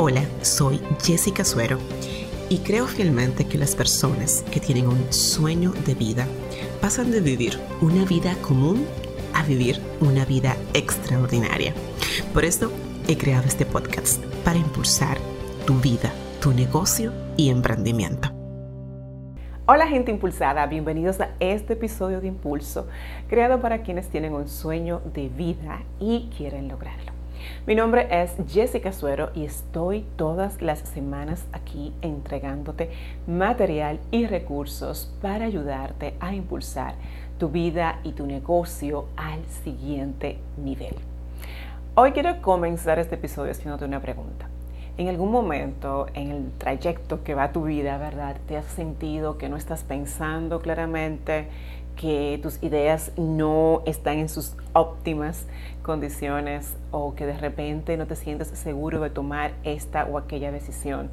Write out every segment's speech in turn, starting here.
Hola, soy Jessica Suero y creo fielmente que las personas que tienen un sueño de vida pasan de vivir una vida común a vivir una vida extraordinaria. Por eso he creado este podcast para impulsar tu vida, tu negocio y emprendimiento. Hola gente impulsada, bienvenidos a este episodio de Impulso, creado para quienes tienen un sueño de vida y quieren lograrlo. Mi nombre es Jessica Suero y estoy todas las semanas aquí entregándote material y recursos para ayudarte a impulsar tu vida y tu negocio al siguiente nivel. Hoy quiero comenzar este episodio haciéndote una pregunta. En algún momento en el trayecto que va tu vida, ¿verdad? ¿Te has sentido que no estás pensando claramente, que tus ideas no están en sus óptimas condiciones o que de repente no te sientes seguro de tomar esta o aquella decisión?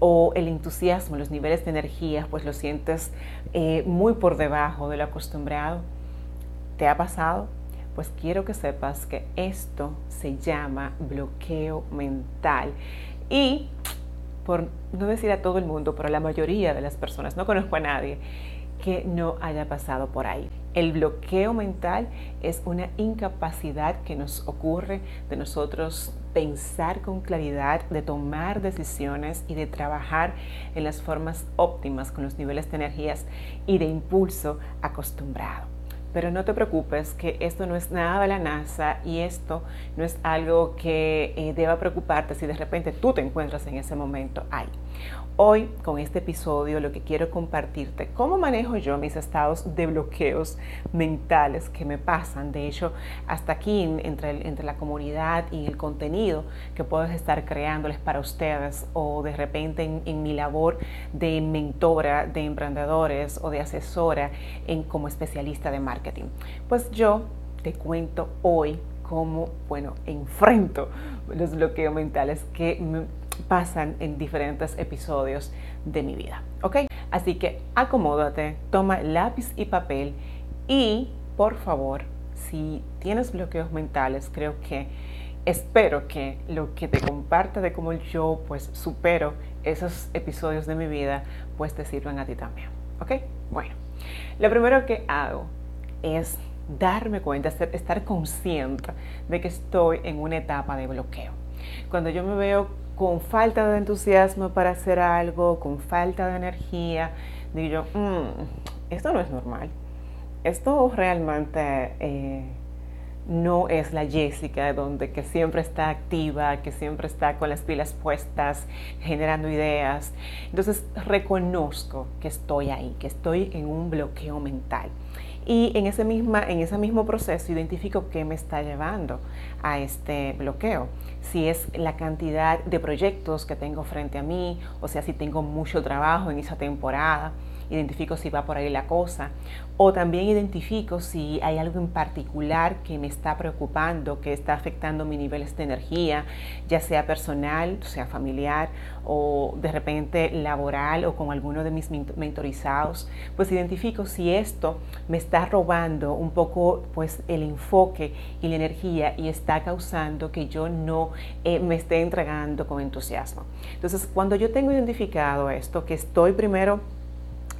o el entusiasmo, los niveles de energía, pues lo sientes eh, muy por debajo de lo acostumbrado. ¿Te ha pasado? Pues quiero que sepas que esto se llama bloqueo mental. Y por no decir a todo el mundo, pero a la mayoría de las personas, no conozco a nadie que no haya pasado por ahí. El bloqueo mental es una incapacidad que nos ocurre de nosotros pensar con claridad, de tomar decisiones y de trabajar en las formas óptimas con los niveles de energías y de impulso acostumbrado. Pero no te preocupes que esto no es nada de la NASA y esto no es algo que eh, deba preocuparte si de repente tú te encuentras en ese momento ahí. Hoy con este episodio lo que quiero compartirte, cómo manejo yo mis estados de bloqueos mentales que me pasan. De hecho, hasta aquí entre, entre la comunidad y el contenido que puedo estar creándoles para ustedes o de repente en, mi labor de mentora de emprendedores o de asesora en, como especialista de marketing. Pues yo te cuento hoy cómo, bueno, enfrento los bloqueos mentales que me, pasan en diferentes episodios de mi vida. ¿Ok? Así que acomódate, toma lápiz y papel y por favor, si tienes bloqueos mentales, creo que espero que lo que te comparta de cómo yo pues supero esos episodios de mi vida pues te sirvan a ti también. ¿Ok? Bueno, lo primero que hago es darme cuenta, estar consciente de que estoy en una etapa de bloqueo. Cuando yo me veo con falta de entusiasmo para hacer algo, con falta de energía, digo yo, mm, esto no es normal. Esto realmente eh, no es la Jessica, donde que siempre está activa, que siempre está con las pilas puestas, generando ideas. Entonces reconozco que estoy ahí, que estoy en un bloqueo mental. Y en ese, misma, en ese mismo proceso identifico qué me está llevando a este bloqueo. Si es la cantidad de proyectos que tengo frente a mí, o sea, si tengo mucho trabajo en esa temporada, identifico si va por ahí la cosa, o también identifico si hay algo en particular que me está preocupando, que está afectando mis niveles de energía, ya sea personal, sea familiar, o de repente laboral o con alguno de mis mentorizados, pues identifico si esto me está robando un poco pues el enfoque y la energía y está causando que yo no eh, me esté entregando con entusiasmo. Entonces, cuando yo tengo identificado esto, que estoy primero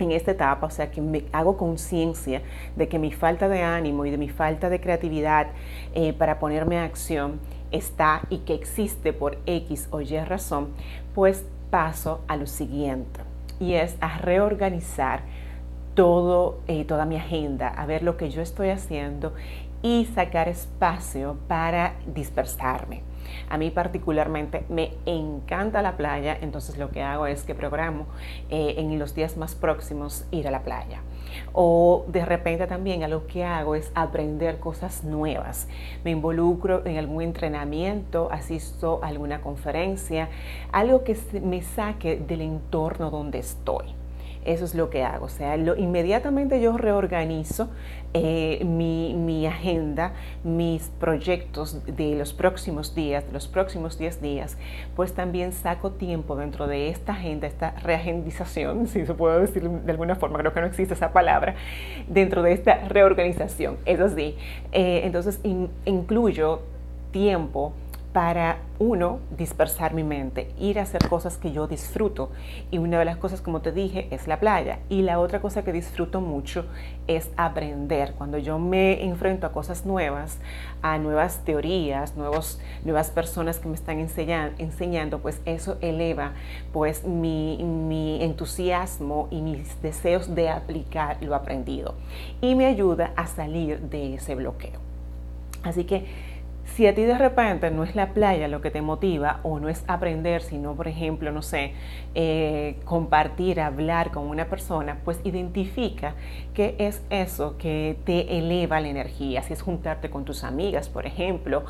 en esta etapa, o sea, que me hago conciencia de que mi falta de ánimo y de mi falta de creatividad eh, para ponerme a acción está y que existe por X o Y razón, pues paso a lo siguiente y es a reorganizar todo, eh, toda mi agenda, a ver lo que yo estoy haciendo y sacar espacio para dispersarme. A mí particularmente me encanta la playa, entonces lo que hago es que programo eh, en los días más próximos ir a la playa. O de repente también a lo que hago es aprender cosas nuevas. Me involucro en algún entrenamiento, asisto a alguna conferencia, algo que me saque del entorno donde estoy. Eso es lo que hago. O sea, lo, inmediatamente yo reorganizo eh, mi, agenda, mis proyectos de los próximos días, de los próximos 10 días, pues también saco tiempo dentro de esta agenda, esta reagendización, si se puede decir de alguna forma, creo que no existe esa palabra, dentro de esta reorganización. Eso sí, eh, entonces incluyo tiempo para uno, dispersar mi mente, ir a hacer cosas que yo disfruto. Y una de las cosas, como te dije, es la playa. Y la otra cosa que disfruto mucho es aprender. Cuando yo me enfrento a cosas nuevas, a nuevas teorías, nuevos, nuevas personas que me están enseñando, pues eso eleva pues mi, mi entusiasmo y mis deseos de aplicar lo aprendido. Y me ayuda a salir de ese bloqueo. Así que si a ti de repente no es la playa lo que te motiva o no es aprender, sino, por ejemplo, no sé, eh, compartir, hablar con una persona, pues identifica qué es eso que te eleva la energía. Si es juntarte con tus amigas, por ejemplo,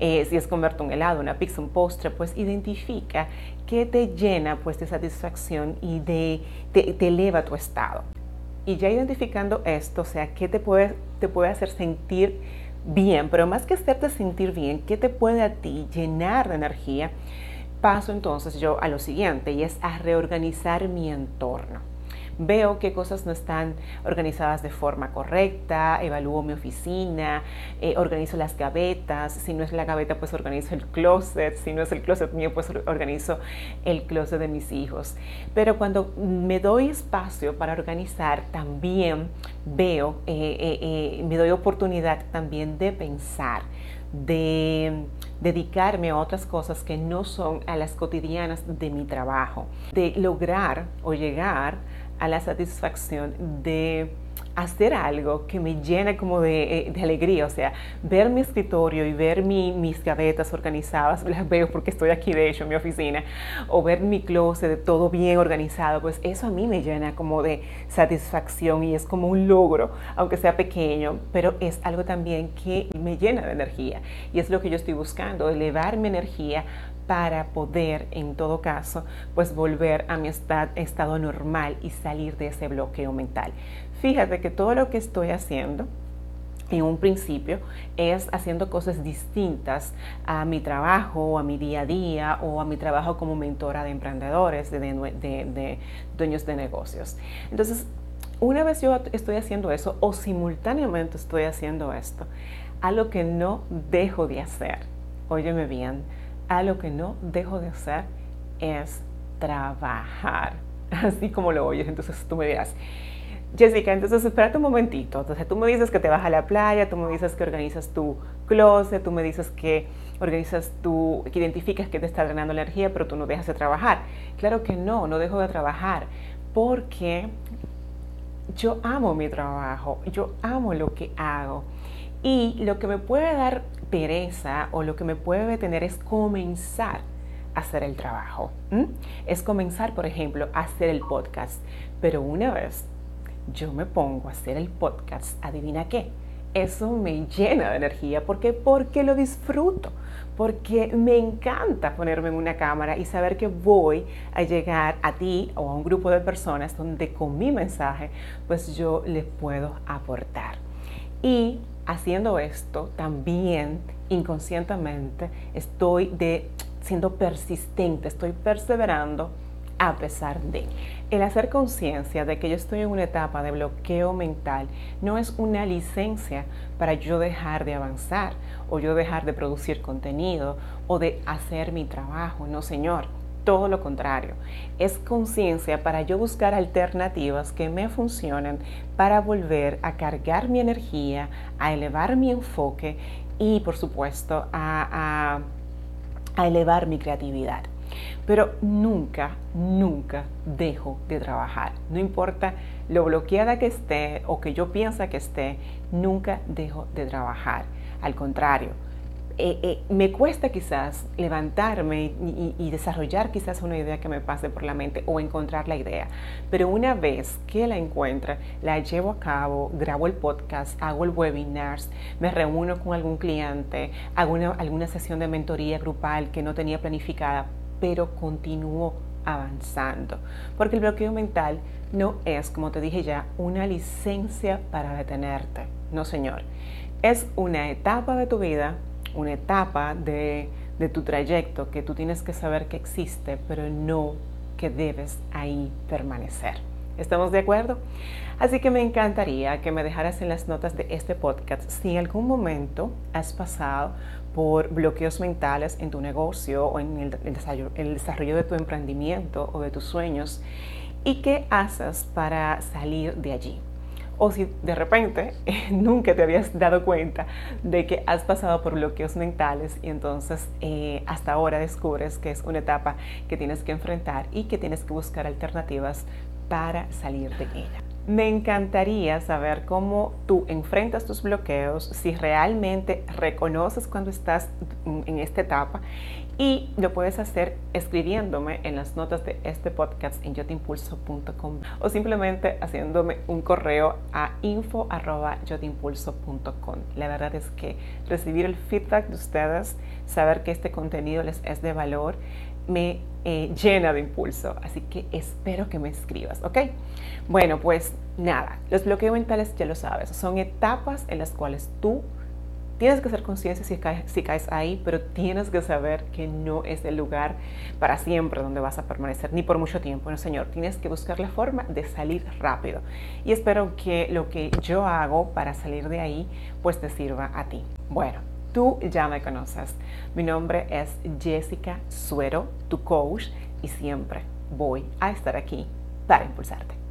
eh, si es comerte un helado, una pizza, un postre, pues identifica qué te llena pues de satisfacción y de, te, eleva tu estado. Y ya identificando esto, o sea, qué te puede, te puede hacer sentir bien, pero más que hacerte sentir bien, ¿qué te puede a ti llenar de energía? Paso entonces yo a lo siguiente y es a reorganizar mi entorno veo qué cosas no están organizadas de forma correcta, evalúo mi oficina, eh, organizo las gavetas, si no es la gaveta pues organizo el closet, si no es el closet mío pues organizo el closet de mis hijos. Pero cuando me doy espacio para organizar, también veo, eh, eh, me doy oportunidad también de pensar, de dedicarme a otras cosas que no son a las cotidianas de mi trabajo, de lograr o llegar a la satisfacción de hacer algo que me llene como de, eh, alegría, o sea, ver mi escritorio y ver mis gavetas organizadas, las veo porque estoy aquí de hecho en mi oficina, o ver mi closet todo bien organizado, pues eso a mí me llena como de satisfacción y es como un logro, aunque sea pequeño, pero es algo también que me llena de energía. Y es lo que yo estoy buscando, elevar mi energía para poder, en todo caso, pues volver a mi estado normal y salir de ese bloqueo mental. Fíjate que todo lo que estoy haciendo, en un principio es haciendo cosas distintas a mi trabajo, a mi día a día o a mi trabajo como mentora de emprendedores, de, dueños de negocios. Entonces, una vez yo estoy haciendo eso o simultáneamente estoy haciendo esto, algo que no dejo de hacer, óyeme bien, a lo que no dejo de hacer es trabajar, así como lo oyes. Entonces tú me dirás, Jessica, entonces espérate un momentito. Entonces tú me dices que te vas a la playa, tú me dices que organizas tu closet, tú me dices que organizas tu, que identificas que te está drenando energía, pero tú no dejas de trabajar. Claro que no, no dejo de trabajar porque yo amo mi trabajo, yo amo lo que hago. Y lo que me puede dar pereza o lo que me puede detener es comenzar a hacer el trabajo. Es comenzar, por ejemplo, a hacer el podcast. Pero una vez yo me pongo a hacer el podcast, adivina qué, eso me llena de energía. ¿Por qué? Porque lo disfruto, porque me encanta ponerme en una cámara y saber que voy a llegar a ti o a un grupo de personas donde con mi mensaje, pues yo les puedo aportar. Y haciendo esto, también inconscientemente estoy de, siendo persistente, estoy perseverando a pesar de. El hacer conciencia de que yo estoy en una etapa de bloqueo mental no es una licencia para yo dejar de avanzar o yo dejar de producir contenido o de hacer mi trabajo. No, señor todo lo contrario, es conciencia para yo buscar alternativas que me funcionen para volver a cargar mi energía, a elevar mi enfoque y por supuesto a, elevar mi creatividad. Pero nunca, nunca dejo de trabajar. No importa lo bloqueada que esté o que yo piensa que esté, nunca dejo de trabajar. Al contrario, eh, eh, me cuesta quizás levantarme y, desarrollar quizás una idea que me pase por la mente o encontrar la idea. Pero una vez que la encuentre, la llevo a cabo, grabo el podcast, hago el webinar, me reúno con algún cliente, hago alguna sesión de mentoría grupal que no tenía planificada, pero continúo avanzando. Porque el bloqueo mental no es, como te dije ya, una licencia para detenerte. No, señor. Es una etapa de tu vida una etapa de, tu trayecto que tú tienes que saber que existe, pero no que debes ahí permanecer. ¿Estamos de acuerdo? Así que me encantaría que me dejaras en las notas de este podcast si en algún momento has pasado por bloqueos mentales en tu negocio o en el desarrollo, de tu emprendimiento o de tus sueños y qué haces para salir de allí. O si de repente nunca te habías dado cuenta de que has pasado por bloqueos mentales y entonces eh, hasta ahora descubres que es una etapa que tienes que enfrentar y que tienes que buscar alternativas para salir de ella. Me encantaría saber cómo tú enfrentas tus bloqueos, si realmente reconoces cuando estás en esta etapa y lo puedes hacer escribiéndome en las notas de este podcast en yotimpulso.com o simplemente haciéndome un correo a info.yotimpulso.com. La verdad es que recibir el feedback de ustedes, saber que este contenido les es de valor, me eh, llena de impulso. Así que espero que me escribas, ¿ok? Bueno, pues nada, los bloqueos mentales ya lo sabes, son etapas en las cuales tú tienes que ser consciente si caes, ahí, pero tienes que saber que no es el lugar para siempre donde vas a permanecer, ni por mucho tiempo, no señor. Tienes que buscar la forma de salir rápido. Y espero que lo que yo hago para salir de ahí, pues te sirva a ti. Bueno, Tú ya me conoces. Mi nombre es Jessica Suero, tu coach, y siempre voy a estar aquí para impulsarte.